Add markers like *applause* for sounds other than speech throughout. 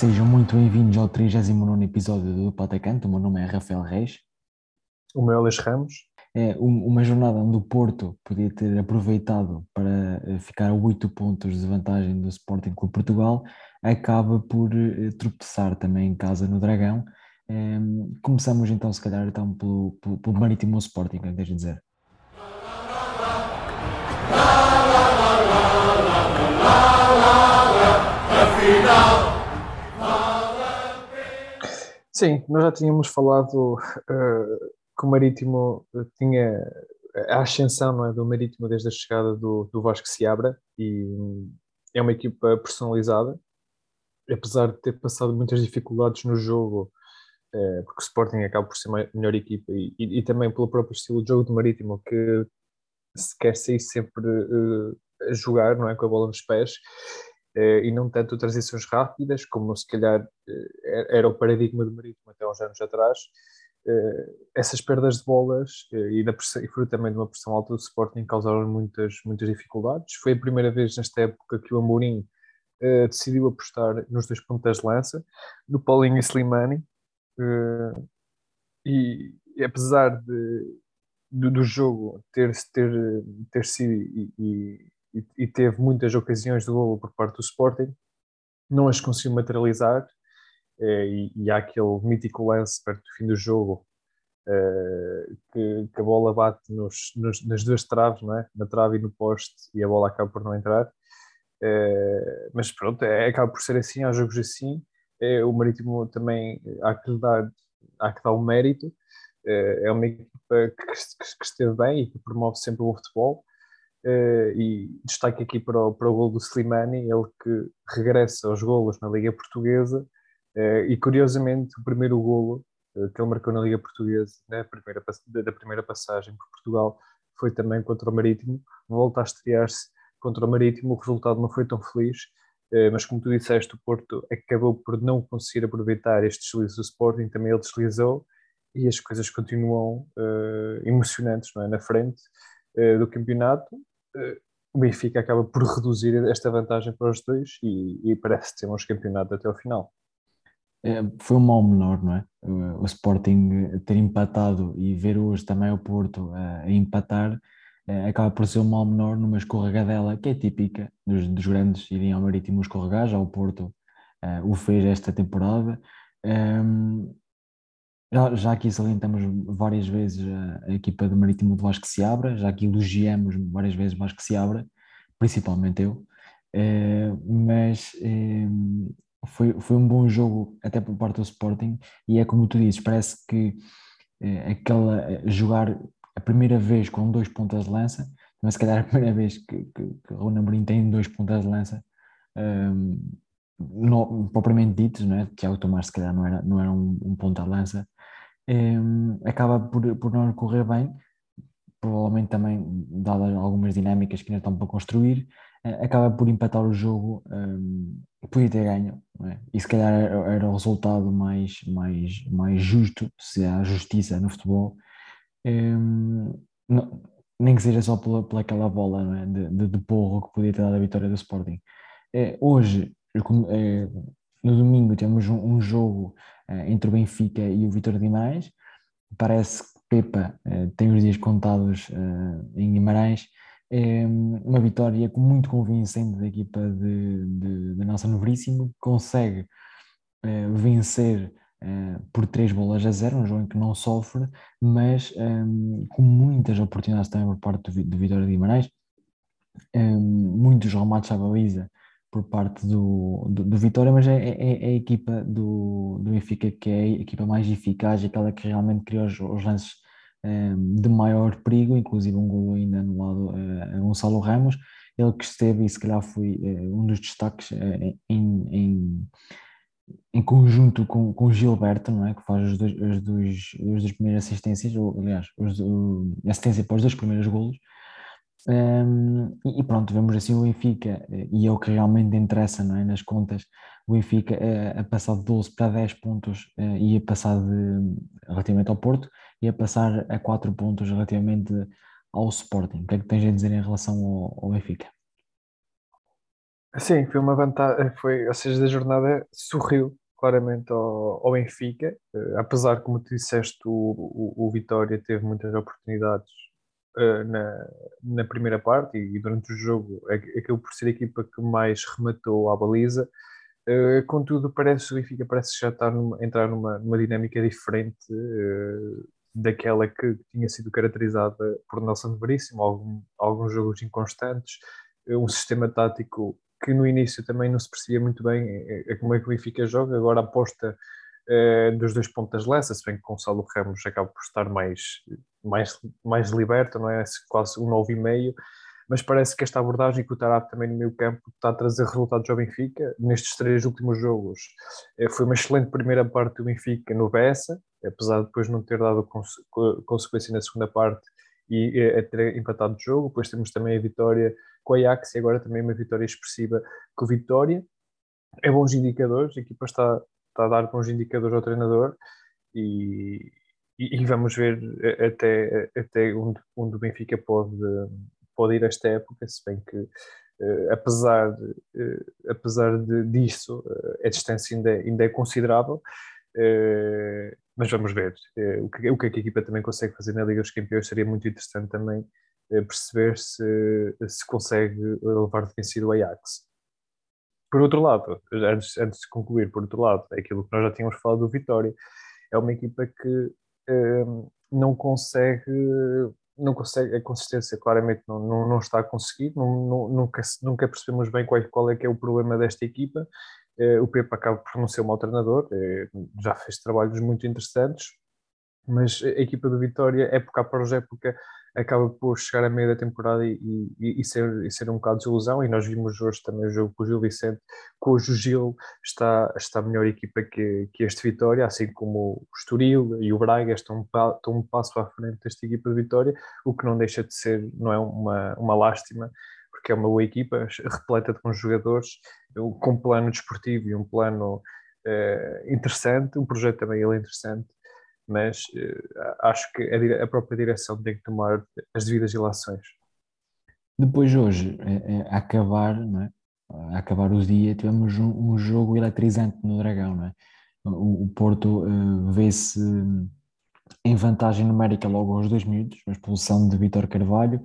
Sejam muito bem-vindos ao 39 episódio do Patacante. O meu nome é Rafael Reis. O meu é Luís Ramos. É uma jornada onde o Porto podia ter aproveitado para eh, ficar a 8 pontos de vantagem do Sporting Clube Portugal, acaba por eh, tropeçar também em casa no Dragão. Ehm, começamos então, se calhar, então, pelo, pelo, pelo Marítimo Sporting, o que é que dizer? Sim, nós já tínhamos falado uh, que o Marítimo tinha a ascensão não é, do Marítimo desde a chegada do, do Vasco Seabra e é uma equipa personalizada, apesar de ter passado muitas dificuldades no jogo, uh, porque o Sporting acaba por ser a melhor equipa e, e, e, também pelo próprio estilo de jogo do Marítimo, que se quer sair sempre uh, a jogar não é, com a bola nos pés. eh, e não tanto transições rápidas, como se calhar eh, era o paradigma do Marítimo até uns anos atrás. Eh, essas perdas de bolas e, da pressão, e fruto também de uma pressão alta do Sporting causaram muitas, muitas dificuldades. Foi a primeira vez nesta época que o Amorim decidiu apostar nos dois pontos de lança, no Paulinho e Slimani, e, e apesar de, do, jogo ter, ter, ter sido e, e, teve muitas ocasiões de golo por parte do Sporting, não as conseguiu materializar eh, e, e há aquele mítico lance perto do fim do jogo eh, que, que, a bola bate nos, nos, nas duas traves, não é? na trave e no poste e a bola acaba por não entrar. Eh, mas pronto, é, acaba por ser assim, há jogos assim. o Marítimo também há que dar, há que dar o mérito. é uma equipa que, que, que esteve bem e que promove sempre o futebol. Uh, e destaque aqui para o, para o gol do Slimani, ele que regressa aos golos na Liga Portuguesa. Uh, e curiosamente o primeiro golo uh, que ele marcou na Liga Portuguesa primeira, da primeira passagem por Portugal foi também contra o Marítimo, volta a estrear-se contra o Marítimo, o resultado não foi tão feliz, mas como tu disseste, o Porto acabou por não conseguir aproveitar este deslize do Sporting, também ele deslizou e as coisas continuam emocionantes não é? na frente do campeonato o Benfica acaba por reduzir esta vantagem para os dois e, e parece ter uns campeonatos até o final. É, foi um mal menor, não é? O Sporting ter empatado e ver hoje também o Porto a, a empatar acaba por ser um mal menor numa escorregadela que é típica dos, dos grandes irem ao Marítimo escorregar, já o Porto o fez esta temporada. Um, já, já aqui salientamos várias vezes a, a, equipa do Marítimo do Vasco se abra, já que elogiamos várias vezes Vasco se abra, principalmente eu, é, mas é, foi, foi um bom jogo até por parte do Sporting e é como tu dizes, parece que é, aquela, jogar a primeira vez com dois pontas de lança, mas se calhar a primeira vez que, que, que o tem dois pontas de lança, propriamente ditos, não é? Tiago Tomás se calhar não era, não era um, um ponta de lança, um, acaba por, por não correr bem, provavelmente também, dadas algumas dinâmicas que ainda estão para construir, uh, acaba por empatar o jogo, um, podia ter ganho, é? e se calhar era, o resultado mais, mais, mais justo, se há justiça no futebol, um, não, nem que seja só pela, aquela bola é? de, de, de, porro que podia ter dado a vitória do Sporting. É, hoje, é, no domingo, temos um, um jogo eh, entre o Benfica e o de Guimarães. Parece que Pepa eh, tem os dias contados eh, em Guimarães. É uma vitória muito convincente da equipa de, de, de Nelson Veríssimo, consegue vencer por três bolas a zero, um jogo em que não sofre, mas com muitas oportunidades também por parte do, do Vitória de Guimarães, muitos remates à baliza por parte do, do, do Vitória, mas é, é, é, a equipa do, do Benfica que é a equipa mais eficaz, aquela que realmente criou os, os lances um, ehm, de maior perigo, inclusive um gol ainda no lado uh, Gonçalo Ramos, ele que esteve e se calhar foi uh, um dos destaques uh, em, em, em, conjunto com, com Gilberto, não é? que faz os dois, os dois, as duas primeiras assistências, ou, aliás, os, o, assistência para os dois primeiros golos, um, e pronto, vemos assim o Benfica, eh, e é o que realmente interessa não é? nas contas, o Benfica eh, a passar de 12 para 10 pontos uh, e a passar de, relativamente ao Porto e a passar a 4 pontos relativamente ao Sporting. O que é que tens a dizer em relação ao, ao Benfica? Sim, foi uma vantagem, foi, ou seja, da jornada sorriu claramente ao, ao Benfica, apesar, como tu disseste, o, o, o Vitória teve muitas oportunidades uh, na, na primeira parte e, e durante o jogo acabou por ser a equipa que mais rematou à baliza. Uh, contudo, parece o Benfica parece já estar numa, entrar numa, numa dinâmica diferente daquela que tinha sido caracterizada por Nelson Veríssimo, algum, alguns jogos inconstantes, um sistema tático que no início também não se percebia muito bem é, é como é que o Benfica joga, agora aposta uh, dos dois pontas lança, se bem que Gonçalo Ramos acaba por estar mais, mais, mais liberto, não é? Quase um 9,5, mas parece que esta abordagem que o Tarap também no meio campo está a trazer resultados ao Benfica. Nestes três últimos jogos uh, foi uma excelente primeira parte do Benfica no Bessa, apesar de depois não ter dado cons consequência na segunda parte e a ter empatado o jogo. Depois temos também a vitória com o Ajax e agora também uma vitória expressiva com o Vitória. É bons indicadores, a equipa está, está a dar bons indicadores ao treinador e, e, e vamos ver até, até onde, onde o Benfica pode, pode ir esta época, se bem que Uh, apesar, uh, apesar de, disso, uh, a distância ainda, é, ainda é considerável, mas vamos ver. o, que, o que a equipa também consegue fazer na Liga dos Campeões seria muito interessante também perceber se, se consegue levar de vencido o Ajax. Por outro lado, antes, antes de concluir, por outro lado, aquilo que nós já tínhamos falado do Vitória, é uma equipa que um, não consegue, não consegue, a consistência claramente não, não, não está a conseguir, não, não, nunca, nunca percebemos bem qual, qual é que é o problema desta equipa. Uh, o Pepe acaba por não ser um mau treinador, uh, já fez trabalhos muito interessantes, mas a equipa do Vitória, época após época, acaba por chegar a meio da temporada e, e, e, ser, e ser um bocado de desilusão. E nós vimos hoje também o jogo com o Gil Vicente, cujo Gil está, está melhor equipa que, que este Vitória, assim como o Estoril e o Braga estão, estão um passo à frente desta equipa de Vitória, o que não deixa de ser, não é uma, uma lástima, porque é uma boa equipa, repleta de bons jogadores, com um plano desportivo e um plano uh, interessante, um projeto também ele interessante mas uh, acho que a, a, própria direção tem que tomar as devidas ilações. Depois hoje, é, é, a acabar, é? a acabar o dia, tivemos um, um, jogo eletrizante no Dragão, não é? O, o Porto uh, vê-se em vantagem numérica logo aos dois minutos, expulsão de Vitor Carvalho,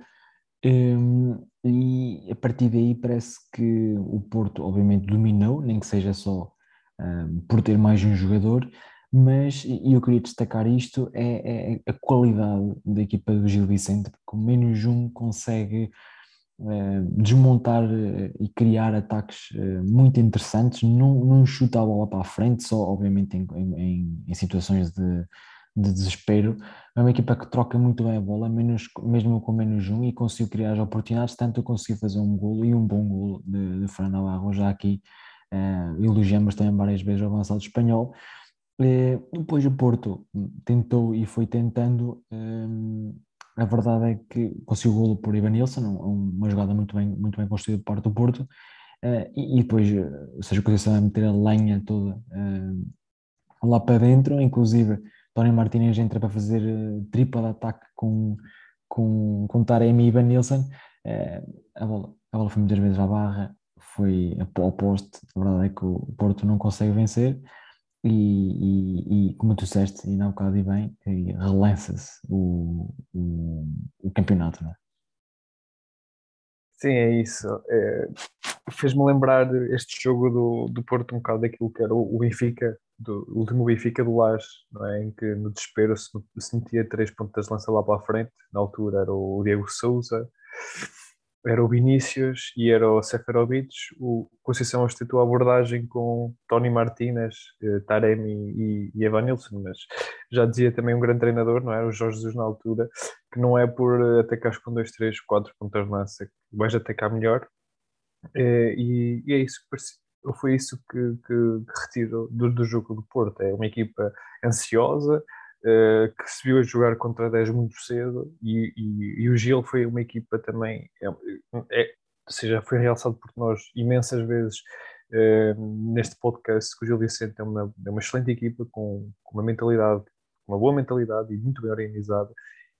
um, e a partir daí parece que o Porto obviamente dominou, nem que seja só um, por ter mais um jogador, mas, e eu queria destacar isto, é, é, a qualidade da equipa do Gil Vicente, porque menos um consegue é, desmontar eh, e criar ataques é, muito interessantes, não, não chuta a bola para a frente, só obviamente em, em, em situações de, de, desespero, é uma equipa que troca muito bem a bola, menos, mesmo com menos um, e conseguiu criar as oportunidades, tanto conseguiu fazer um golo e um bom golo de, de Fran Navarro, já aqui é, elogiamos também várias vezes o avançado espanhol, eh, depois o Porto tentou e foi tentando. Ehm, a verdade é que conseguiu o golo por Ivanilson, uma jogada muito bem, muito bem construída por parte do Porto. Eh, e, depois, eh, ou seja, o Conceição a meter a lenha toda lá para dentro, inclusive Tony Martinez entra para fazer tripla de ataque com, com, com Taremi e Ivanilson. a, bola, a bola foi muitas vezes à barra, foi ao poste. A verdade é que o Porto não consegue vencer e, e, e, como tu disseste, e não bocado e bem, relança-se o, o, o, campeonato, não é? Sim, é isso. É, Fez-me lembrar este jogo do, do Porto um bocado daquilo que era o, Benfica, do o último Benfica do Lage, não é? em que no desespero se, se metia três pontas de lança lá para a frente, na altura era o Diego Souza, era o Vinícius e era o Seferovic. O Conceição instituiu a abordagem com Tony Martínez, eh, Taremi e, Evanilson, mas já dizia também um grande treinador, não era? O Jorge Jesus na altura, que não é por atacar com dois, três, quatro pontas de lança que vais atacar melhor. Eh, e, e é isso foi isso que, que, que retiro do, do jogo do Porto. É uma equipa ansiosa, uh, que se viu a jogar contra 10 muito cedo e, e, e, o Gil foi uma equipa também, é, é, ou seja, foi realçado por nós imensas vezes uh, neste podcast que o Gil Vicente é uma, é uma excelente equipa com, com uma mentalidade, uma boa mentalidade e muito bem organizada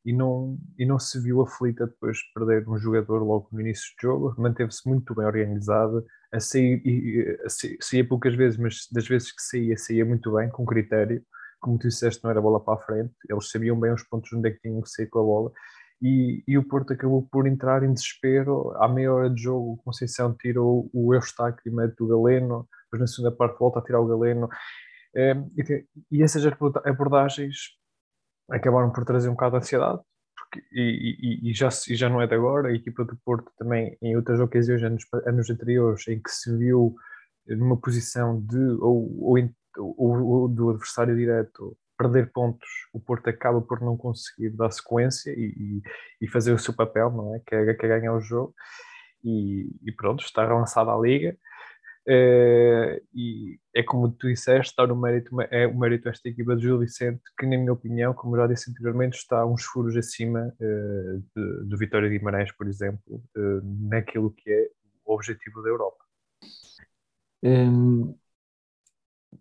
e não, e não se viu aflita depois de perder um jogador logo no início do jogo, manteve-se muito bem organizada, a sair, a saía poucas vezes, mas das vezes que saía, saía muito bem, com critério, como tu disseste, não era bola para a frente, eles sabiam bem os pontos onde é que tinham que sair com a bola, e, e, o Porto acabou por entrar em desespero. À meia hora de jogo, o Conceição tirou o Eustáquio e mete o Galeno, depois na segunda parte volta a tirar o Galeno. É, e, e, essas abordagens acabaram por trazer um bocado de ansiedade, porque, e, e, já, e já não é de agora. A equipa do Porto também, em outras ocasiões, anos, anos anteriores, em que se viu numa posição de ou, ou, ou, ou do adversário direto perder pontos, o Porto acaba por não conseguir dar sequência e, e, fazer o seu papel, não é? Que é, que é ganhar o jogo. E, e pronto, está relançada a liga. Uh, e é como tu disseste, está no mérito, é o mérito desta equipa de Gil Vicente, que, na minha opinião, como já disse anteriormente, está uns furos acima uh, do Vitória de Guimarães, por exemplo, uh, naquilo que é o objetivo da Europa. Um,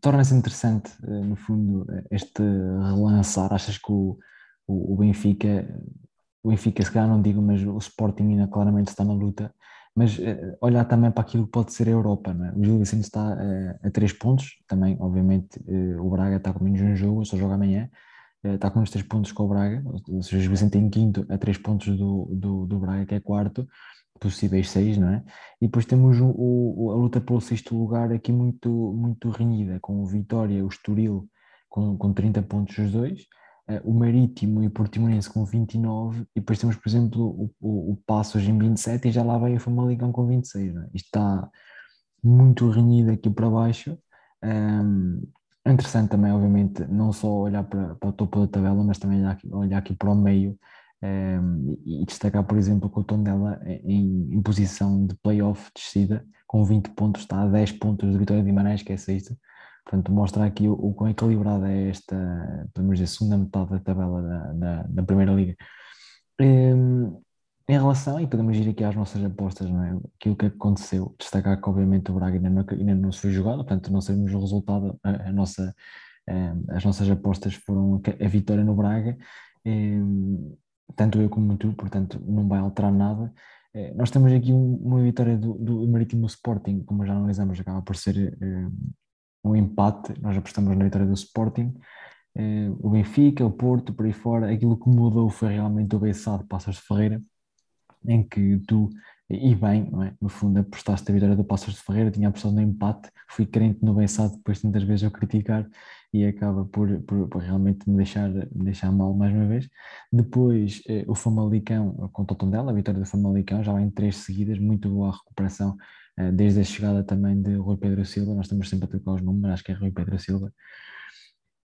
torna-se interessante, eh, no fundo, este relançar. Achas que o, o, Benfica, o Benfica, se calhar não digo, mas o Sporting ainda claramente está na luta, mas uh, olhar também para aquilo que pode ser a Europa, não é? O Gil Vicente está uh, a três pontos, também, obviamente, o Braga está com menos um jogo, só joga amanhã, está com os três pontos com o Braga, o Gil Vicente em quinto, a três pontos do, do, do Braga, que é quarto, possíveis seis, não é? E depois temos o, o, a luta pelo sexto lugar aqui muito, muito renhida, com o Vitória, o Estoril com, com 30 pontos os dois, uh, o Marítimo e o Portimonense com 29, e depois temos, por exemplo, o, o, o Passos em 27 e já lá vai o Famalicão com 26, não é? Isto está muito renhido aqui para baixo. Um, é interessante também, obviamente, não só olhar para, para o topo da tabela, mas também olhar aqui, olhar aqui para o meio, um, e destacar, por exemplo, que o Tondela em, em posição de playoff descida, com 20 pontos, está a 10 pontos de Vitória de Guimarães, que é sexta. Portanto, mostra aqui o, o quão equilibrada é esta, podemos dizer, segunda metade da tabela da, da, da Primeira Liga. Um, em relação, e podemos ir aqui às nossas apostas, não é? aquilo que aconteceu, destacar que obviamente o Braga ainda não, ainda não se foi jogado, portanto não sabemos o resultado, a, a nossa, as nossas apostas foram a vitória no Braga, tanto eu como tu, portanto não vai alterar nada. Eh, nós temos aqui uma vitória do, do Marítimo Sporting, como já analisamos, acaba por ser eh, um empate. Nós apostamos na vitória do Sporting. Eh, o Benfica, o Porto, por aí fora. Aquilo que mudou foi realmente o Bessado Passos de Ferreira, em que tu e bem, é? no fundo apostaste a vitória do Passos de Ferreira, tinha apostado no empate, fui crente no Bessado depois de tantas vezes eu criticar e acaba por, por, por, realmente me deixar, me deixar mal mais uma vez. Depois eh, o Famalicão com o Totondela, a vitória do Famalicão, já vem três seguidas, muito boa recuperação eh, desde a chegada também de Rui Pedro Silva, nós estamos sempre a trocar os números, acho que é Rui Pedro Silva.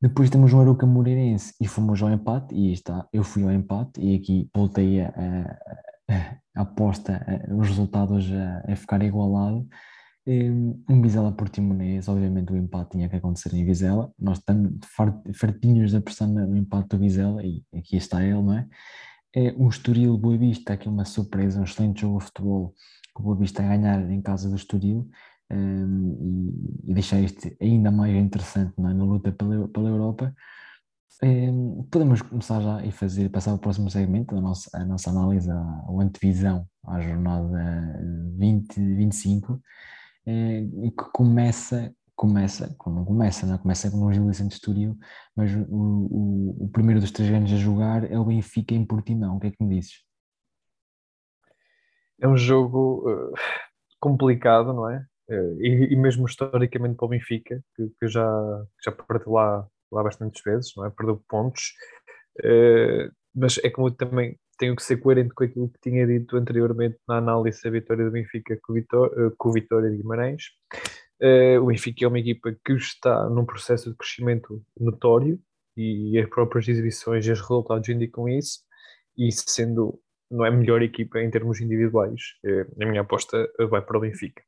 Depois temos o Aruca Moreirense e fomos ao empate, e está, eu fui ao empate e aqui voltei a, a aposta, os resultados a, a ficar igualado em Vizela Portimonense, obviamente o empate tinha que acontecer em Vizela. Nós estamos fartinhos da pressão no empate do Vizela e aqui está ele, não é? é o Estoril Boa Vista, aqui uma surpresa, um excelente jogo de futebol, com o Boa Vista a ganhar em casa do Estoril um, e, e, deixar isto ainda mais interessante é? na luta pela, pela Europa. Podemos começar já e fazer, passar ao próximo segmento, a nossa, a nossa análise, a, antevisão à jornada 20-25 é, e que começa, começa, não começa, não é? começa com o Gil Vicente Estoril, mas o, o, o, primeiro dos três grandes a jogar é o Benfica em Portimão, o que é que me dizes? É um jogo uh, complicado, não é? Uh, e, e, mesmo historicamente para o Benfica, que, que já, já perdeu lá, lá bastantes vezes, não é? Perdeu pontos, uh, mas é como também tenho que ser coerente com aquilo que tinha dito anteriormente na análise da vitória do Benfica com, Vitória, eh, com Vitória de Guimarães. Uh, o Benfica é uma equipa que está num processo de crescimento notório e as próprias exibições e os resultados indicam isso, e sendo não é a melhor equipa em termos individuais, uh, a minha aposta vai para o Benfica.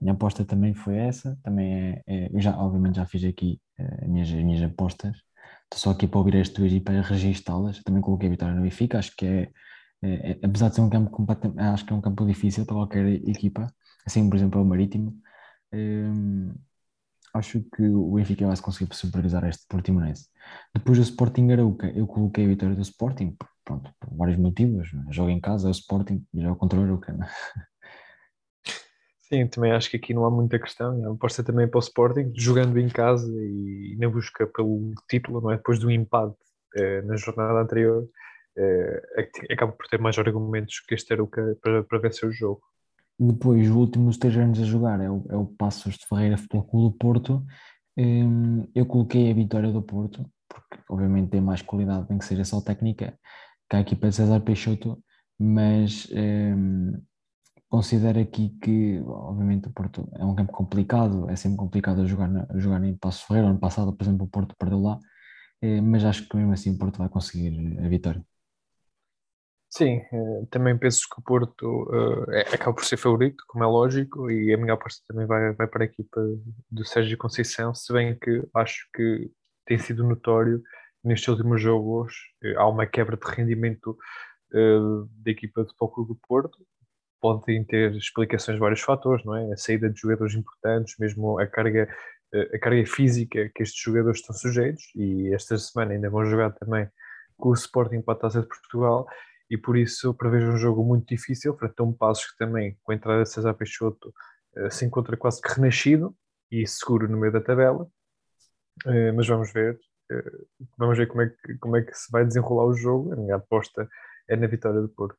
Minha aposta também foi essa, também é, é eu já, obviamente já fiz aqui uh, as, minhas, as minhas apostas, Estou só aqui para ouvir as tuas e para registá-las. Também coloquei a vitória no Benfica. Acho que é, é, é, apesar de ser um campo acho que é um campo difícil para qualquer equipa, assim por exemplo é o Marítimo. Um, acho que o Benfica vai conseguir superiorizar este Portimonense. Depois do Sporting Arauca, eu coloquei a vitória do Sporting, pronto, por vários motivos. Né? Joga em casa, é o Sporting e joga contra o Arauca. *laughs* Né? Sim, também acho que aqui não há muita questão. A aposta também para o Sporting, jogando em casa e na busca pelo título, não é? Depois do empate eh, na jornada anterior, eh, acaba por ter mais argumentos que este Aruca para, para vencer o jogo. Depois, os últimos três anos a jogar é o, é o Passos de Ferreira Futebol Clube do Porto. Um, eu coloquei a vitória do Porto, porque obviamente tem mais qualidade, tem que ser só técnica, que a equipa de César Peixoto, mas um, considero aqui que, obviamente, o Porto é um campo complicado, é sempre complicado jogar, jogar em Passos Ferreira. Ano passado, por exemplo, o Porto perdeu lá, eh, mas acho que mesmo assim o Porto vai conseguir a vitória. Sim, eh, também penso que o Porto uh, é, acaba por ser favorito, como é lógico, e a minha aposta também vai, vai para a equipa do Sérgio Conceição, se bem que acho que tem sido notório nestes últimos jogos, há uma quebra de rendimento uh, da equipa do Futebol do Porto, podem ter explicações de vários fatores, não é? A saída de jogadores importantes, mesmo a carga, a carga física que estes jogadores estão sujeitos, e esta semana ainda vão jogar também com o Sporting para a Taça de Portugal, e por isso prevejo um jogo muito difícil, frente a um Passos que também, com a entrada de César Peixoto, eh, se encontra quase que renascido e seguro no meio da tabela, eh, mas vamos ver, eh, vamos ver como é, que, como é que se vai desenrolar o jogo, a minha aposta é na vitória do Porto.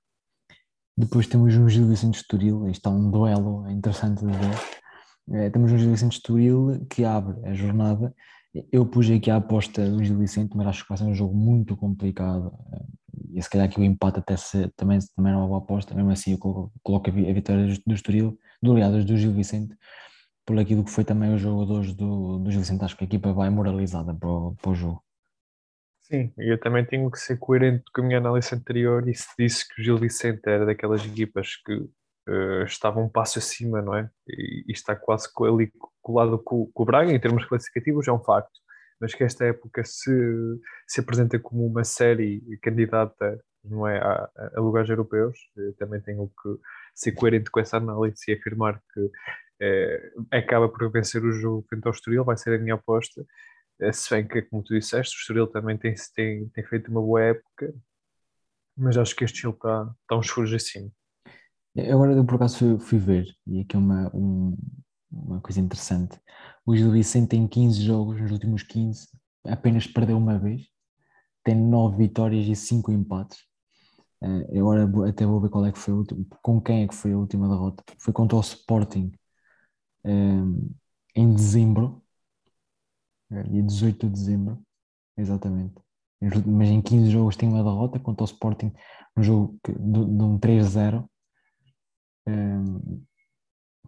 Depois temos um Gil Vicente Estoril, isto é um duelo interessante de ver. temos um Gil Vicente Estoril que abre a jornada eu pus aqui a aposta do Gil Vicente, mas acho que vai ser um jogo muito complicado. E se calhar aqui o empate até se, também, também não é uma boa aposta. Mesmo assim, eu coloco, a vitória do Estoril, do aliados do Gil Vicente, por aquilo que foi também os jogadores do, do Gil Vicente. Acho que a equipa vai moralizada para o, para o jogo. Sim, eu também tenho que ser coerente com a minha análise anterior e se disse que o Gil Vicente era daquelas equipas que uh, estava um passo acima, não é? E, e está quase ali colado com, com, o Braga, em termos classificativos, é um facto. Mas que esta época se, se apresenta como uma série candidata não é, a, a lugares europeus, eu também tenho que ser coerente com essa análise e afirmar que é, acaba por vencer o jogo frente ao Estoril, vai ser a minha aposta. É, se bem que, como tu disseste, o Estoril também tem, tem, tem feito uma boa época, mas acho que este estilo está, está uns furos acima. Agora eu por acaso fui, fui ver, e aqui é uma, um, uma coisa interessante. O Gil Vicente tem 15 jogos, nos últimos 15, apenas perdeu uma vez, tem 9 vitórias e 5 empates. Uh, agora até vou ver qual é que foi último, com quem é que foi a última derrota. Foi contra o Sporting um, eh, em dezembro, dia 18 de dezembro, exatamente. Mas em 15 jogos tem uma derrota contra o Sporting, um jogo de, de um 3-0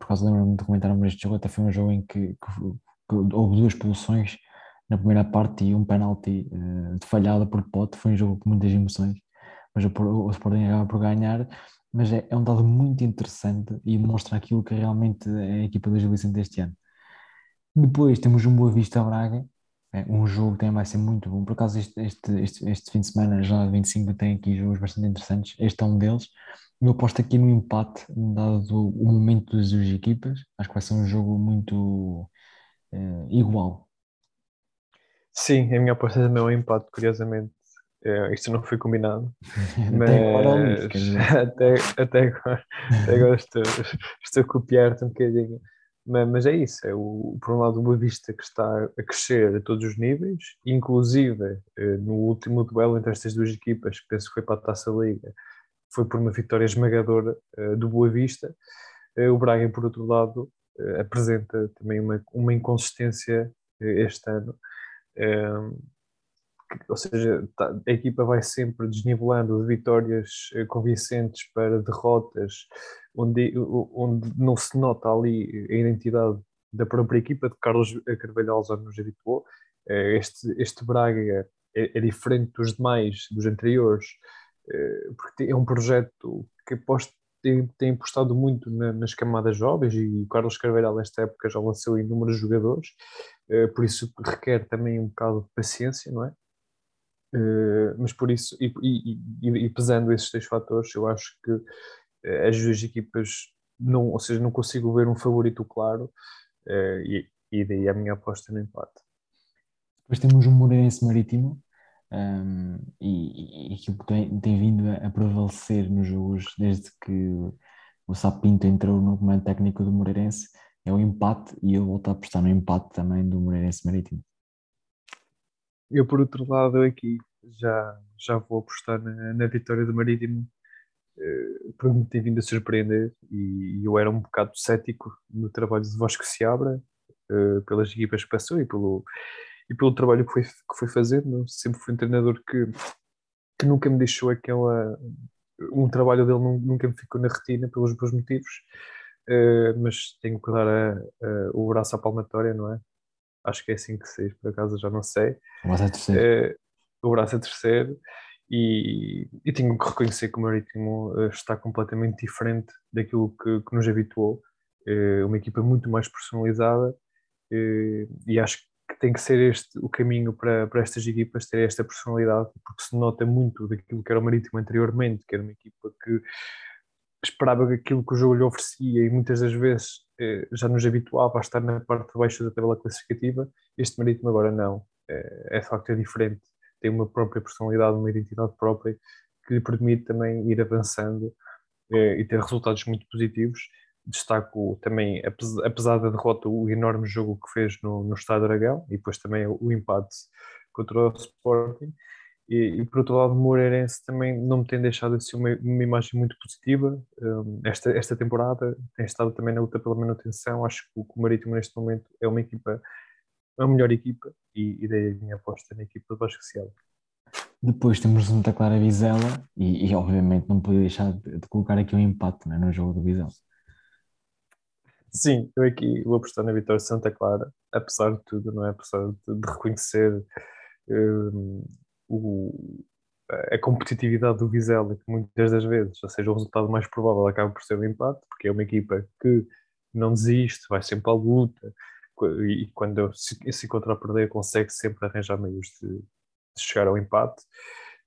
por causa lembro-me de comentar este jogo, até foi um jogo em que, que, que houve duas expulsões na primeira parte e um penalti uh, falhado por Pote, foi um jogo com muitas emoções, mas o, o Sporting acaba por ganhar, mas é, é, um dado muito interessante e mostra aquilo que realmente é a equipa do Gil Vicente este ano. Depois temos um Boa Vista Braga, é um jogo que também vai ser muito bom, por acaso este, este, este, este fim de semana, já 25, tem aqui jogos bastante interessantes, este é um deles, eu aposto aqui no empate, dado o momento das duas equipas. Acho que vai ser um jogo muito uh, igual. Sim, a minha aposta também é um empate, curiosamente. É, isto não foi combinado. mas *laughs* até agora, *laughs* até, até agora, até agora estou, estou a copiar-te um bocadinho. Mas, é isso, é o, por um lado o Boa Vista que está a crescer a todos os níveis, inclusive eh, no último duelo entre estas duas equipas, penso que foi para a Taça Liga, foi por uma vitória esmagadora uh, do Boa Vista. Uh, o Braga, por outro lado, apresenta também uma, uma inconsistência este ano. Ou seja, tá, a equipa vai sempre desnivelando de vitórias convincentes para derrotas, onde, onde não se nota ali a identidade da própria equipa, de Carlos Carvalhal já nos habituou. Este, este Braga é, é diferente dos demais, dos anteriores, eh, porque é um projeto que aposto tem, tem apostado muito na, nas camadas jovens e o Carlos Carvalhal nesta época já lançou inúmeros jogadores, eh, por isso requer também um bocado de paciência, não é? Eh, mas por isso, e, e, e, pesando esses três fatores, eu acho que as duas equipas, não, ou seja, não consigo ver um favorito claro, e e daí a minha aposta no empate. Depois temos o Moreirense Marítimo, um, e, e aquilo que tem, tem vindo a, a prevalecer nos jogos desde que o Sapinto entrou no comando técnico do Moreirense é o empate e eu volto a apostar no empate também do Moreirense Marítimo. Eu, por outro lado, aqui já, já vou apostar na, na vitória do Marítimo, porque me tem vindo a surpreender e, eu era um bocado cético no trabalho de Vasco Seabra, uh, pelas equipas que passou e pelo, e pelo trabalho que foi, que foi fazendo. Sempre fui um treinador que, que nunca me deixou aquela. Um trabalho dele nunca me ficou na retina pelos bons motivos, uh, mas tenho que dar a, a, o braço à palmatória, não é? Acho que é assim que se diz, por acaso já não sei. O braço é terceiro. Uh, o braço é terceiro. E, e, tenho que reconhecer que o Marítimo uh, está completamente diferente daquilo que, que nos habituou. Uh, uma equipa muito mais personalizada e acho que tem que ser este o caminho para, para estas equipas ter esta personalidade, porque se nota muito daquilo que era o Marítimo anteriormente, que era uma equipa que esperava aquilo que o jogo lhe oferecia e muitas das vezes eh, já nos habituava a estar na parte de baixo da tabela classificativa, este Marítimo agora não. É, é de facto é diferente, tem uma própria personalidade, uma identidade própria que lhe permite também ir avançando eh, e ter resultados muito positivos destaco também, apesar da derrota, o enorme jogo que fez no, no Estado Aragão e depois também o empate contra o Sporting. E, e por outro lado, o Moreirense também não me tem deixado assim uma, uma imagem muito positiva. Um, esta, esta temporada tem estado também na luta pela manutenção. Acho que o, o Marítimo neste momento é uma equipa, a melhor equipa, e, e daí a minha aposta na equipa do Vasco Cielo. Depois temos o Santa Clara Vizela e, e, obviamente não podia deixar de, de colocar aqui um empate né, no jogo do Vizela. Sim, eu aqui vou apostar na vitória de Santa Clara, apesar de tudo, não é? Apesar de, de reconhecer um, o, a competitividade do Vizela, que muitas das vezes, ou seja, o resultado mais provável acaba por ser o empate, porque é uma equipa que não desiste, vai sempre à luta, e quando se, se encontra a perder consegue sempre arranjar meios de, de chegar ao empate.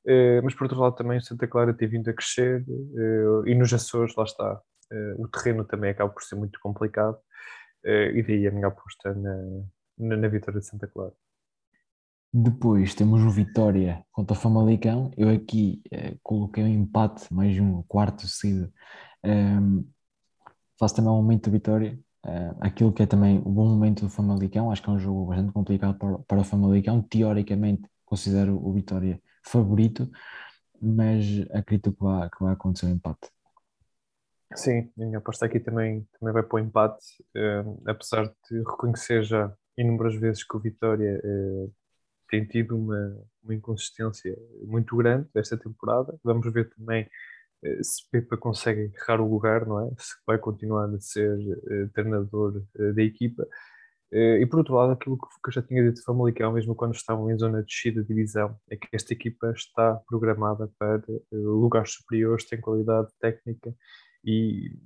Uh, mas por outro lado também Santa Clara tem vindo a crescer uh, e nos Açores, lá está, Uh, o terreno também acaba por ser muito complicado e daí a minha aposta na, na, na, vitória de Santa Clara. Depois temos o Vitória contra o Famalicão. Eu aqui uh, coloquei um empate, mais um quarto seguido. Um, faço também um momento de vitória. aquilo que é também o bom momento do Famalicão. Acho que é um jogo bastante complicado para, para o Famalicão. Teoricamente, considero o Vitória favorito, mas acredito que vai, que vai acontecer um empate. Sim, a minha aposta aqui também, também vai para o empate, uh, apesar de reconhecer já inúmeras vezes que o Vitória uh, tem tido uma, uma inconsistência muito grande esta temporada. Vamos ver também uh, se Pepa consegue agarrar o lugar, não é? Se vai continuar a ser treinador da equipa. e por outro lado, aquilo que eu já tinha dito de Famalicão, mesmo quando estavam em zona de descida de divisão, é que esta equipa está programada para lugares superiores, tem qualidade técnica e,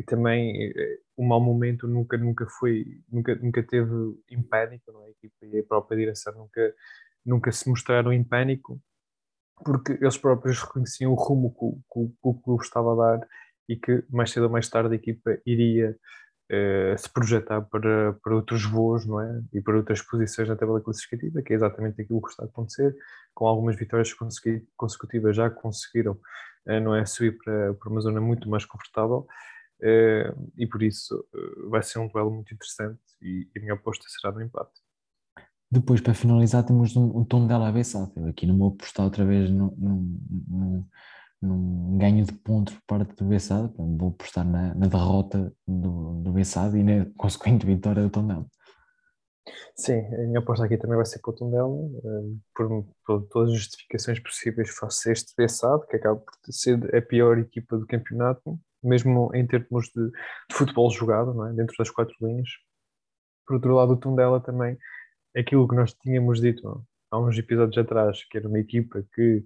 e também eh, o mau momento nunca nunca foi nunca nunca teve em pânico não é? a equipa e a própria direção nunca nunca se mostraram em pânico porque eles próprios reconheciam o rumo que, que, que o clube estava a dar e que mais cedo ou mais tarde a equipa iria uh, se projetar para, para outros voos não é? e para outras posições na tabela classificativa, que é exatamente aquilo que está a acontecer, com algumas vitórias consecutivas já conseguiram uh, não é? subir para, para uma zona muito mais confortável e por isso vai ser um duelo muito interessante e, a minha aposta será no empate. Depois, para finalizar, temos um, um tom dela a Aqui não vou apostar outra vez no, no num ganho de pontos por parte do Bessado, vou apostar na, na, derrota do, do Bessado e na consequente vitória do Tondela. Sim, a minha aposta aqui também vai ser para o Tondela, eh, por, por, todas as justificações possíveis face este Bessado, que acaba por ser a pior equipa do campeonato, mesmo em termos de, de futebol jogado, é? dentro das quatro linhas. Por outro lado, o Tondela também, aquilo que nós tínhamos dito há uns episódios atrás, que era uma equipa que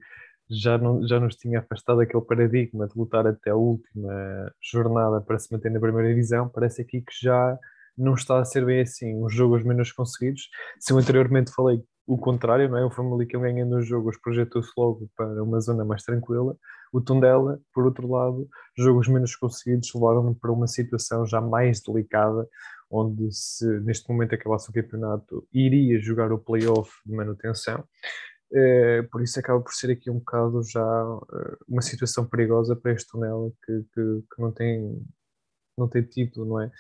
já, não, já nos tinha afastado aquele paradigma de lutar até a última jornada para se manter na primeira divisão, parece aqui que já não está a ser bem assim. Os jogos menos conseguidos, se eu anteriormente falei o contrário, não é? O Famalicão ganhando os jogos projetou-se logo para uma zona mais tranquila. O Tondela, por outro lado, jogos menos conseguidos levaram-no para uma situação já mais delicada, onde se neste momento acabasse o campeonato, iria jogar o playoff de manutenção. Uh, por isso acaba por ser aqui um bocado já uh, uma situação perigosa para este Tunel que, que, que, não, tem, não tem tido não é,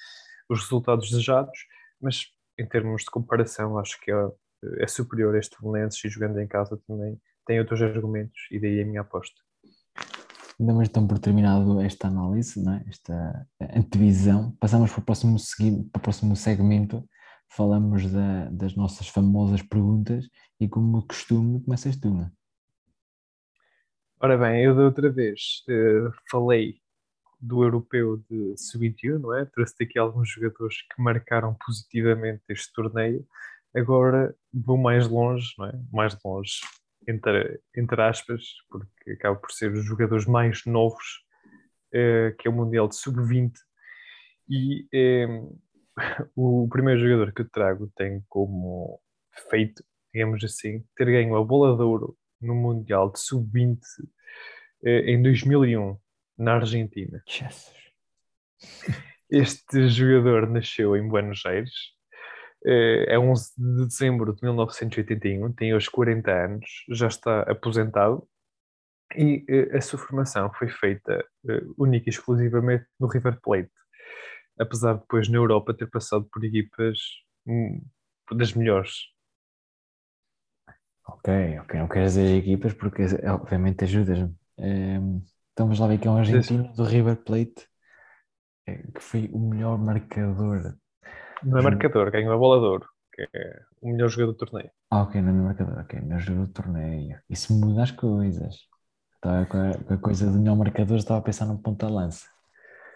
os resultados desejados, mas em termos de comparação acho que é, é superior este Belenenses e jogando em casa também tem outros argumentos e daí a minha aposta. Damos então por terminado esta análise, é? esta antevisão. Passamos para o próximo, para o próximo segmento. Falamos da, das nossas famosas perguntas e, como costume, começas tu. Não é? Ora bem, eu da outra vez uh, falei do europeu de sub-21, não é? Trouxe aqui alguns jogadores que marcaram positivamente este torneio. Agora vou mais longe, não é? Mais longe entre, entre aspas, porque acaba por ser os jogadores mais novos, uh, que é o Mundial de Sub-20. E um, eh, *laughs* o primeiro jogador que eu trago tem como feito, digamos assim, ter ganho a bola de ouro no Mundial de Sub-20 uh, em 2001, na Argentina. Jesus. Este jogador nasceu em Buenos Aires eh, é 11 de dezembro de 1981, tem hoje 40 anos, já está aposentado e eh, a sua formação foi feita eh, única e exclusivamente no River Plate, apesar de depois na Europa ter passado por equipas hum, das melhores. Ok, ok, não quero dizer equipas porque obviamente ajudas-me. Ehm, então vamos lá ver que é um argentino do River Plate que foi o melhor marcador não é marcador, ganhou a bola de ouro, que é o melhor jogador do torneio. Ah, ok, não é marcador, ok, melhor jogador do torneio. Isso muda as coisas. Estava com a, com a coisa do melhor marcador, estava a pensar no ponta-lança.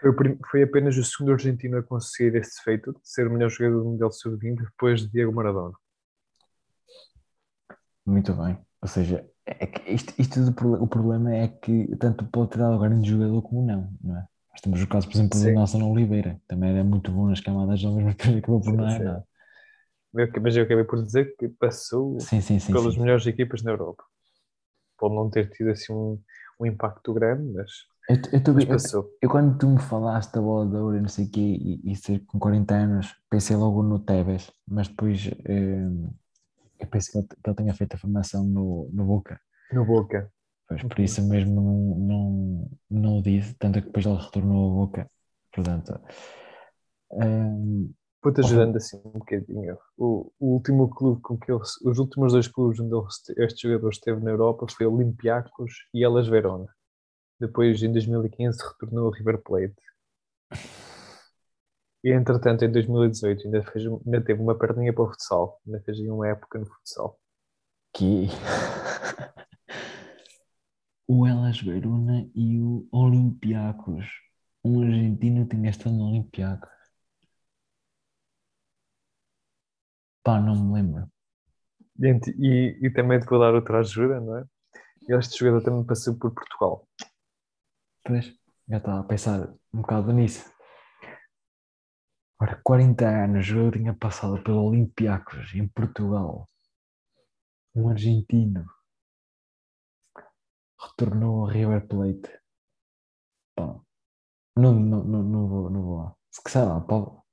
Foi, foi, apenas o segundo argentino a conseguir esse feito, de ser o melhor jogador do Mundial Sub-20 depois de Diego Maradona. Muito bem. Ou seja, é isto, isto do, o problema é que tanto pode ter dado um jogador como não, não é? Nós temos o caso, por exemplo, do Nelson Oliveira, também era muito bom nas camadas jovens, mas depois acabou por não é nada. Mas eu acabei por dizer que passou sim, sim, sim, pelas melhores equipas na Europa. Pode não ter tido assim um, um impacto grande, mas, eu, eu, tô, mas passou. Eu, eu, quando tu me falaste da bola de ouro e não sei o quê, e, e ser com 40 anos, pensei logo no Tevez, mas depois eh, eu pensei que ele, que ele tenha feito a formação no, no Boca. No Boca. Pois, por isso mesmo não, não, não o disse, tanto que depois ele retornou a boca. Portanto, um, Vou-te ajudando assim um bocadinho. O, o, último clube com que ele, os últimos dois clubes onde ele, este jogador esteve na Europa foi Olympiacos e Elas Verona. Depois, em 2015, retornou ao River Plate. E entretanto, em 2018, ainda, fez, ainda teve uma perninha para o futsal. Ainda fez uma época no futsal. Que o Elas Verona e o Olympiacos. Um argentino tem estado no Olympiacos. Pá, não me lembro. E, e, e também te vou dar outra ajuda, não é? Este jogador também passou por Portugal. Pois, já estava a pensar um bocado nisso. Ora, 40 anos, eu tinha passado pelo Olympiacos em Portugal. Um argentino retornou ao River Plate. Pá, não, não, não, não, vou, não vou lá. Se que sei lá, Pablo.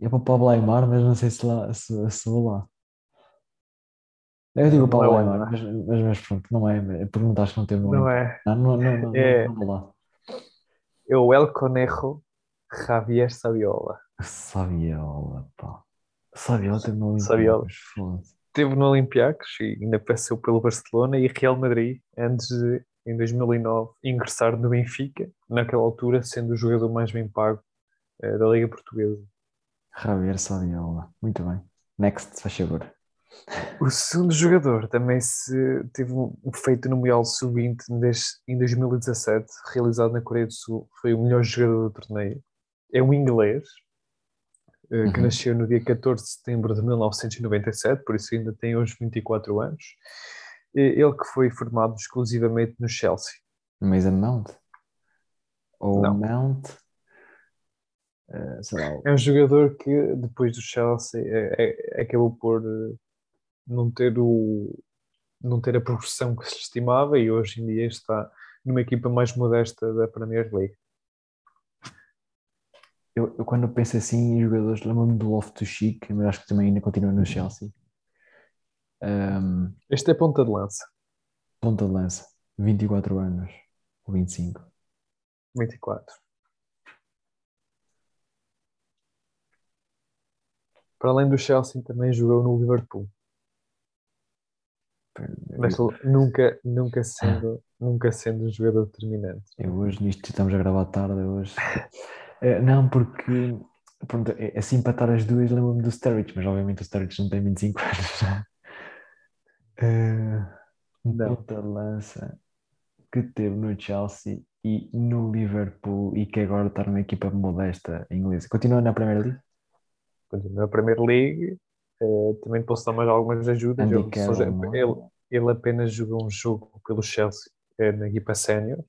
É para o Pablo Aymar, mas não sei se, lá, se, se vou lá. Eu digo Pablo é Aymar, mas, mas, mas, pronto, não é. Perguntaste que não teve Não é. Não, não, não, não, é, não, vou lá. É o El Conejo Javier Saviola. Saviola, pá. Saviola teve no Saviola. Foda-se esteve no Olympiacos e ainda passou pelo Barcelona e Real Madrid antes de, em 2009, ingressar no Benfica, naquela altura sendo o jogador mais bem pago uh, da Liga Portuguesa. Javier Saviola, muito bem. Next, faz favor. O segundo jogador também se teve um feito no Mundial Sub-20 em 2017, realizado na Coreia do Sul, foi o melhor jogador do torneio. É um inglês, eh, que uhum. nasceu no dia 14 de setembro de 1997, por isso ainda tem hoje 24 anos. Ele que foi formado exclusivamente no Chelsea. Mason Mount? Ou Não. Mount? Uh, é um jogador que depois do Chelsea é, é, acabou por eh, não ter o não ter a progressão que se estimava e hoje em dia está numa equipa mais modesta da Premier League. Eu, eu quando penso assim em jogadores, lembro-me do Loftus Cheek, mas acho que também ainda continua no Chelsea. Um, Este é ponta de lança, ponta de lança, 24 anos, ou 25. 24. Para além do Chelsea, também jogou no Liverpool. Mas nunca, nunca sendo, nunca sendo um jogador determinante. Eu hoje nisto estamos a gravar tarde hoje. *laughs* Eh, não, porque pronto, é- assim empatar as duas lembro-me do Sturridge, mas obviamente o Sturridge não tem 25 *laughs* anos já. Um ponta de lança que teve no Chelsea e no Liverpool e que agora está numa equipa modesta inglesa. Continua na Premier League? Continua na Premier League. eh, também posso dar mais algumas ajudas. Ele, é? ele, ele apenas jogou um jogo pelo Chelsea eh, na equipa sénior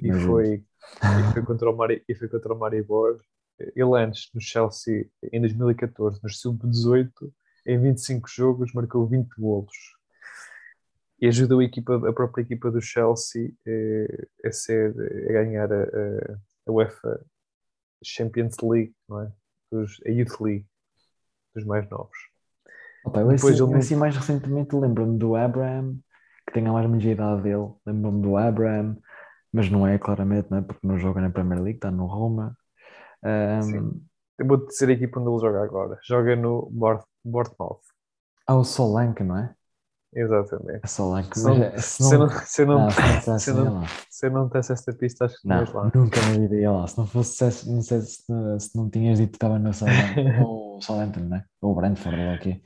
e Meu Deus. E foi contra o Mari, e foi contra o Maribor. Ele antes no Chelsea em 2014, no sub-18, em 25 jogos marcou 20 golos e ajudou a, equipa, a própria equipa do Chelsea eh, a, ser, a ganhar a, a- UEFA Champions League, não é? Dos, a Youth League dos mais novos. Opa, eu Depois assim, ele não- assim mais recentemente lembro-me do Abraham, que tem a mais ou menos a idade dele, lembro-me do Abraham, mas não é claramente, não é? Porque não joga na Premier League, está no Roma. Um, Sim. Eu vou dizer a equipa onde ele joga agora. Joga no Bournemouth. ah, o Solanke, não é? Exatamente. É Solanke, Se não, é- se se não, não, se não, não, se não se não não, se não desse esta pista, acho que não Não, lá. nunca na vida ia lá. Se não fosse, se, não sei se, se não tinhas dito que estava no Southampton, *laughs* ou Southampton, não é? Ou Brentford, ou o quê?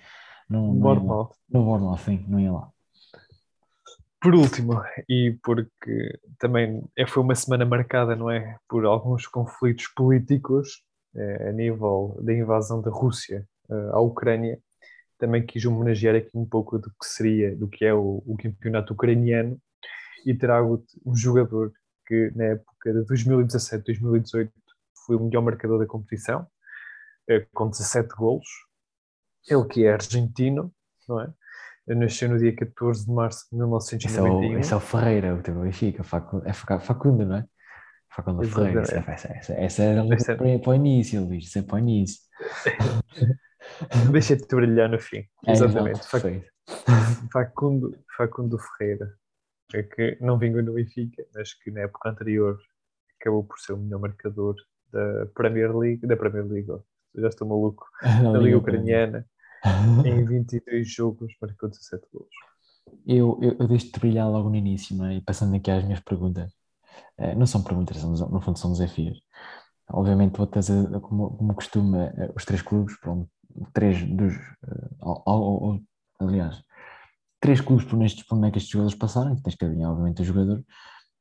Não, não ia lá. Bournemouth. No Bournemouth, sim, não ia lá. Por último, e porque também é- foi uma semana marcada, não é? Por alguns conflitos políticos eh, a nível da invasão da Rússia eh, à Ucrânia, também quis homenagear aqui um pouco do que seria, do que é o, o campeonato ucraniano e trago um jogador que na época de 2017-2018 foi o melhor marcador da competição, eh, com 17 golos. Ele que é argentino, não é? Nasceu no dia 14 de março de Esse é o, 1991. esse é o Ferreira, o teu Benfica, Facu- é Facu- Facundo, não é? Facundo Ferreira, essa, essa, essa, essa era Esse é- para, para o início, Luís, é para o início. *laughs* Deixa-te brilhar no fim. É, Exatamente. exato, Fac- perfeito. Facundo, Facundo Ferreira, é que não vingou no Benfica, mas que na época anterior acabou por ser o melhor marcador da Premier League, da Premier League, já estou maluco, *laughs* da Liga Ucraniana. Em 22 *laughs* jogos marcou 17 golos. Eu, eu, eu deixo-te brilhar logo no início, não é? E passando aqui às minhas perguntas. Eh, não são perguntas, são, no fundo são desafios. Obviamente vou trazer, como, como costuma, eh, os três clubes, pronto, três dos, eh, ao- ao- ao- aliás, três clubes por nestes, por onde é que estes jogadores passaram, que tens que adivinhar, obviamente, o jogador.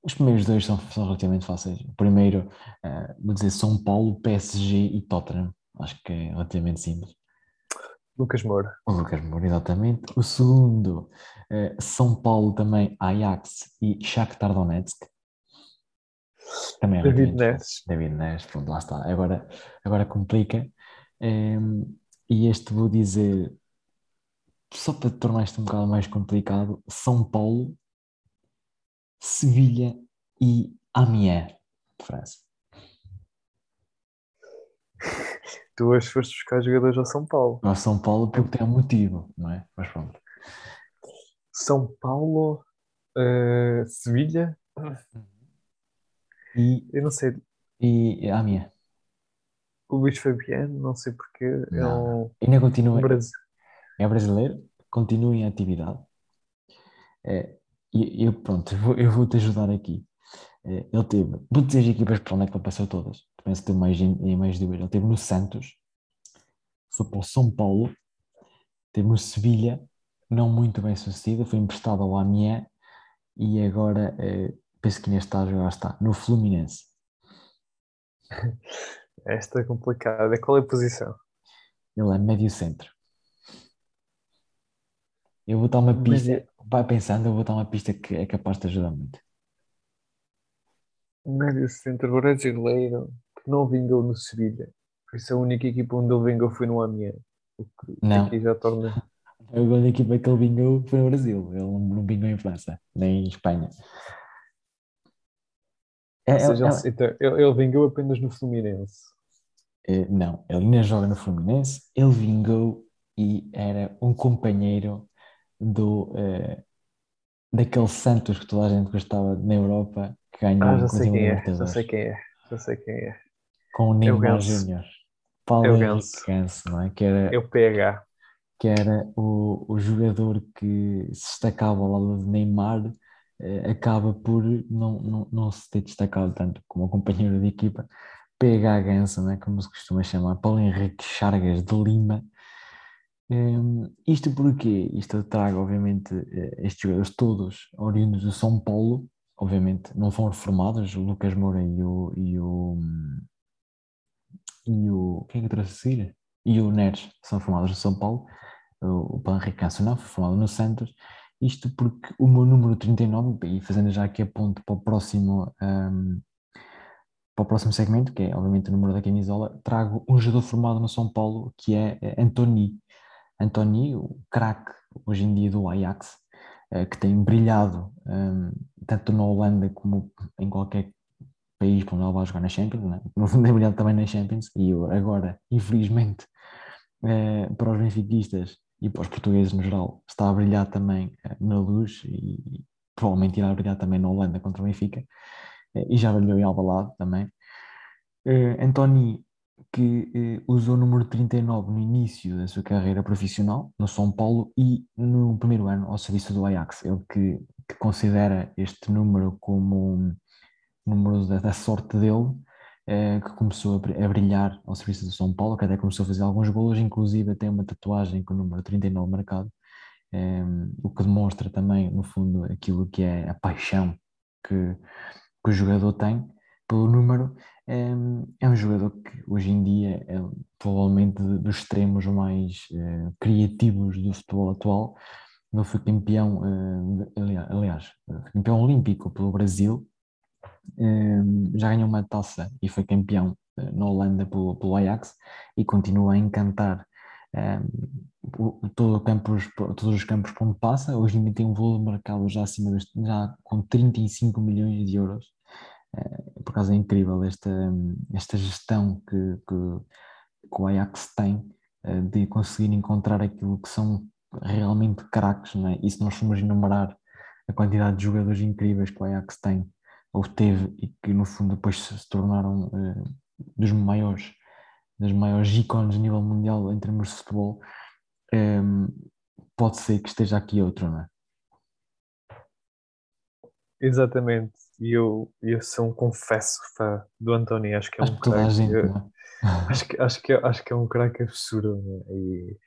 Os primeiros dois são, são relativamente fáceis. O primeiro, eh, vou dizer São Paulo, PSG e Tottenham. Acho que é relativamente simples. Lucas Moura, O Lucas Moura, exatamente. O segundo, eh, São Paulo também, Ajax e Shakhtar Donetsk. Também é David Neres. David Neres, pronto, lá está. Agora, agora complica. Em, e este vou dizer, só para tornar isto um bocado mais complicado, São Paulo, Sevilha e Amiens, de França. Tu hoje foste buscar jogadores ao São Paulo. Agora São Paulo porque tem um motivo, não é? Mas pronto. São Paulo, eh, Sevilha, E, eu não sei, e Amiens. o Luís Fabiano, não sei porque, é Não, um, Ainda continua, Brasil. é brasileiro, continua em atividade. É, e eu, pronto, eu vou- eu vou-te ajudar aqui. É, ele teve, vou dizer as equipas para onde é que ele passou todas. Penso que tem mais mais de ver. Ele teve no Santos, foi para o São Paulo, teve no Sevilha, não muito bem sucedido, foi emprestado ao Amiens e agora é, penso que neste estágio já está no Fluminense. *laughs* Esta é complicada. Qual é a posição? Ele é médio centro. Eu vou dar uma pista, Médio- vai pensando, eu vou dar uma pista que é capaz de te ajudar muito. Médio centro brasileiro não vingou no Sevilha. Por isso a única equipa onde ele vingou foi no Amiens. O que Não. aqui já torna. *laughs* A única equipa que ele vingou foi no Brasil, ele não vingou em França, nem em Espanha. É, Ou seja, é- ele, então, ele, ele vingou apenas no Fluminense. Uh, não, ele ainda joga no Fluminense, ele vingou e era um companheiro do, uh, daquele Santos que toda a gente gostava na Europa, que ganhou ah, já sei quem é, já sei quem é, já sei quem é. Com o Neymar Júnior. Paulo Henrique Ganso, não é? Que era, o PH. Que era o, o jogador que se destacava ao lado de Neymar, eh, acaba por não, não, não se ter destacado tanto como companheiro de equipa, PH Ganso, não é? Como se costuma chamar, Paulo Henrique Chargas de Lima. Um, isto porque isto eu trago, obviamente, eh, estes jogadores todos oriundos do São Paulo, obviamente, não foram reformados, o Lucas Moura e o, e o, e o quem é que trouxe a seguir? E o Neres são formados no São Paulo, o, Henrique não foi formado no Santos, isto porque o meu número 39, e fazendo já aqui a ponto para o próximo um, para o próximo segmento, que é obviamente o número da camisola, trago um jogador formado no São Paulo que é, Antoni. Antoni, o craque hoje em dia do Ajax, eh, que tem brilhado um, tanto na Holanda como em qualquer país para onde ele vai jogar na Champions, né? *laughs* no fundo também na Champions, e agora, infelizmente, eh, para os benfiquistas e para os portugueses no geral, está a brilhar também eh, na luz e, provavelmente irá brilhar também na Holanda contra o Benfica, e já brilhou em Alvalade também. Antoni que eh, usou o número 39 no início da sua carreira profissional no São Paulo e no primeiro ano ao serviço do Ajax. Ele que, que considera este número como número da, da sorte dele, eh, que começou a, brilhar ao serviço do São Paulo, que até começou a fazer alguns golos, inclusive tem uma tatuagem com o número 39 marcado, eh, o que demonstra também, no fundo, aquilo que é a paixão que, que o jogador tem pelo número é um jogador que hoje em dia é provavelmente dos extremos mais criativos do futebol atual. Ele foi campeão, aliás, campeão olímpico pelo Brasil, já ganhou uma taça e foi campeão uh, na Holanda pelo, pelo, Ajax e continua a encantar um, todo campos, todos os campos por onde passa. Hoje dia tem um valor de mercado já acima já com 35 milhões de euros eh, por acaso é incrível esta, esta gestão que, que, que o Ajax tem eh, de conseguir encontrar aquilo que são realmente craques, não é? e se nós formos enumerar a quantidade de jogadores incríveis que o Ajax tem ou teve e que no fundo depois se tornaram uh, dos maiores das maiores ícones a nível mundial em termos de futebol um, pode ser que esteja aqui outro, não é? Exatamente, e eu, eu sou um confesso fã do António, acho que é um acho craque. Gente, eu, é? *laughs* acho, que, acho, que, é, acho que é um craque absurdo né? e,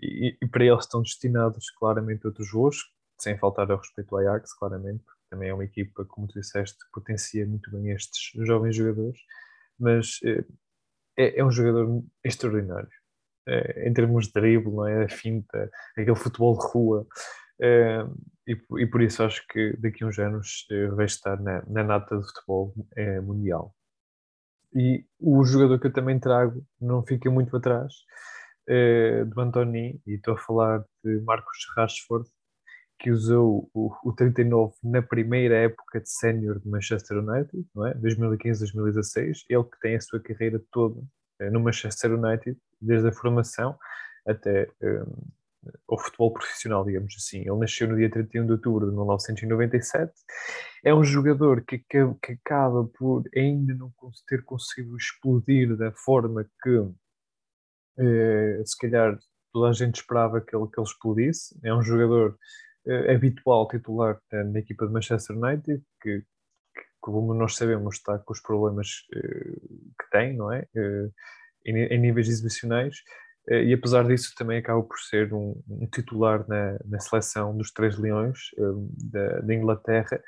e, e, para eles estão destinados claramente outros voos, sem faltar ao respeito ao Ajax, claramente, também é uma equipa, como tu disseste, que potencia muito bem estes jovens jogadores, mas eh, é, é um jogador extraordinário. É, em termos de drible, não é? a finta, aquele futebol de rua, é, e, e, por isso acho que daqui a uns anos vai estar na, na nata de futebol mundial. E o jogador que eu também trago não fica muito atrás do Antoni, e estou a falar de Marcos Rashford, que usou o, o 39 na primeira época de sénior de Manchester United, não é? 2015-2016. Ele que tem a sua carreira toda é, no Manchester United, desde a formação até ao futebol profissional, digamos assim. Ele nasceu no dia 31 de outubro de 1997. É um jogador que, que, que acaba por ainda não ter conseguido explodir da forma que eh, se calhar toda a gente esperava que ele, que ele explodisse. É um jogador eh, habitual titular na, na, equipa de Manchester United, que, como nós sabemos, está com os problemas eh, que tem, não é? Eh, em, níveis exibicionais eh, e apesar disso também acaba por ser um, titular na, na, seleção dos Três Leões da, da, Inglaterra,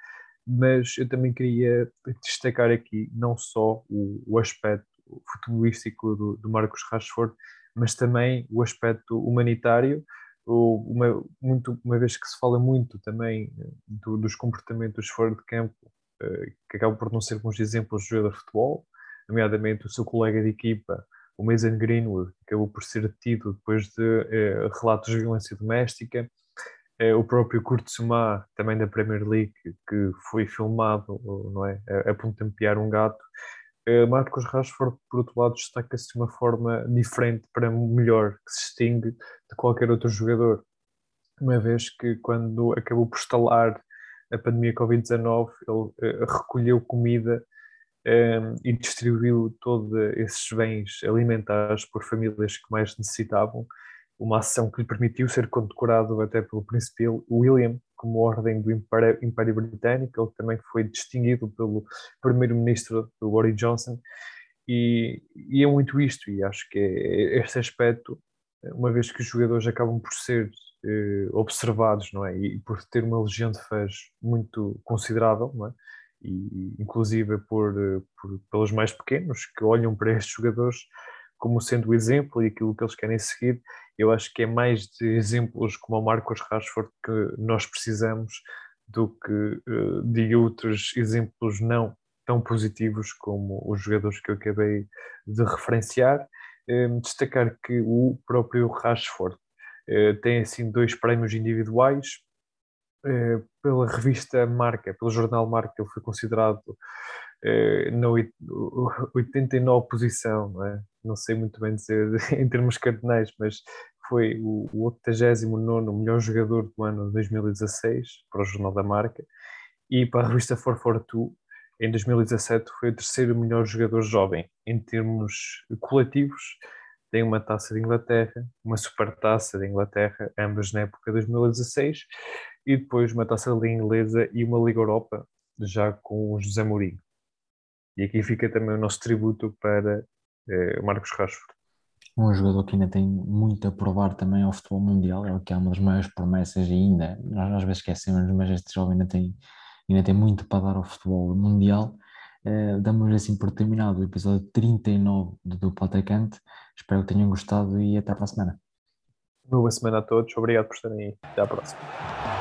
mas eu também queria destacar aqui não só o, o aspecto futebolístico do, do, Marcos Rashford, mas também o aspecto humanitário, uma, muito, uma vez que se fala muito também eh, do, dos comportamentos fora de campo, uh, que acabam por não ser bons exemplos de jogador de futebol, nomeadamente o seu colega de equipa, o Mason Greenwood acabou por ser detido depois de eh, relatos de violência doméstica. Eh, o próprio Kurt Suma, também da Premier League, que foi filmado não é, a, a pontampear um gato, Marcos Rashford, por outro lado, destaca-se de uma forma diferente para melhor, que se distingue de qualquer outro jogador. Uma vez que, quando acabou por estalar a pandemia Covid-19, ele uh, recolheu comida um, e distribuiu todos esses bens alimentares por famílias que mais necessitavam uma ação que lhe permitiu ser condecorado até pelo príncipe William como ordem do Império, Império Britânico, ele também foi distinguido pelo primeiro-ministro Boris Johnson, e, e, é muito isto, e acho que é este aspecto, uma vez que os jogadores acabam por ser eh, observados, não é, e por ter uma legião de fãs muito considerável, não é, e inclusive por, por pelos mais pequenos que olham para estes jogadores como sendo o exemplo e aquilo que eles querem seguir, eu acho que é mais de exemplos como o Marcos Rashford que nós precisamos do que uh, de outros exemplos não tão positivos como os jogadores que eu acabei de referenciar. Uh, destacar que o próprio Rashford uh, tem assim dois prémios individuais. pela revista Marca, pelo jornal Marca, ele foi considerado na 89 posição, não, é? não sei muito bem dizer *laughs* em termos cardinais, mas foi o, o 89 melhor jogador do ano 2016 para o Jornal da Marca e para a revista 442 em 2017 foi o terceiro melhor jogador jovem em termos coletivos tem uma taça de Inglaterra, uma supertaça de Inglaterra, ambas na época de 2016, e depois uma taça de Liga Inglesa e uma Liga Europa, já com o José Mourinho. E aqui fica também o nosso tributo para eh, Marcos Rashford um jogador que ainda tem muito a provar também ao futebol mundial, é o que é uma das maiores promessas ainda, nós às vezes esquecemos, mas este jovem ainda tem, ainda tem muito para dar ao futebol mundial. Uh, damos assim por terminado o episódio 39 do Duplo Atacante. Espero que tenham gostado e até para a semana. Boa semana a todos, obrigado por estarem aí. Até à próxima.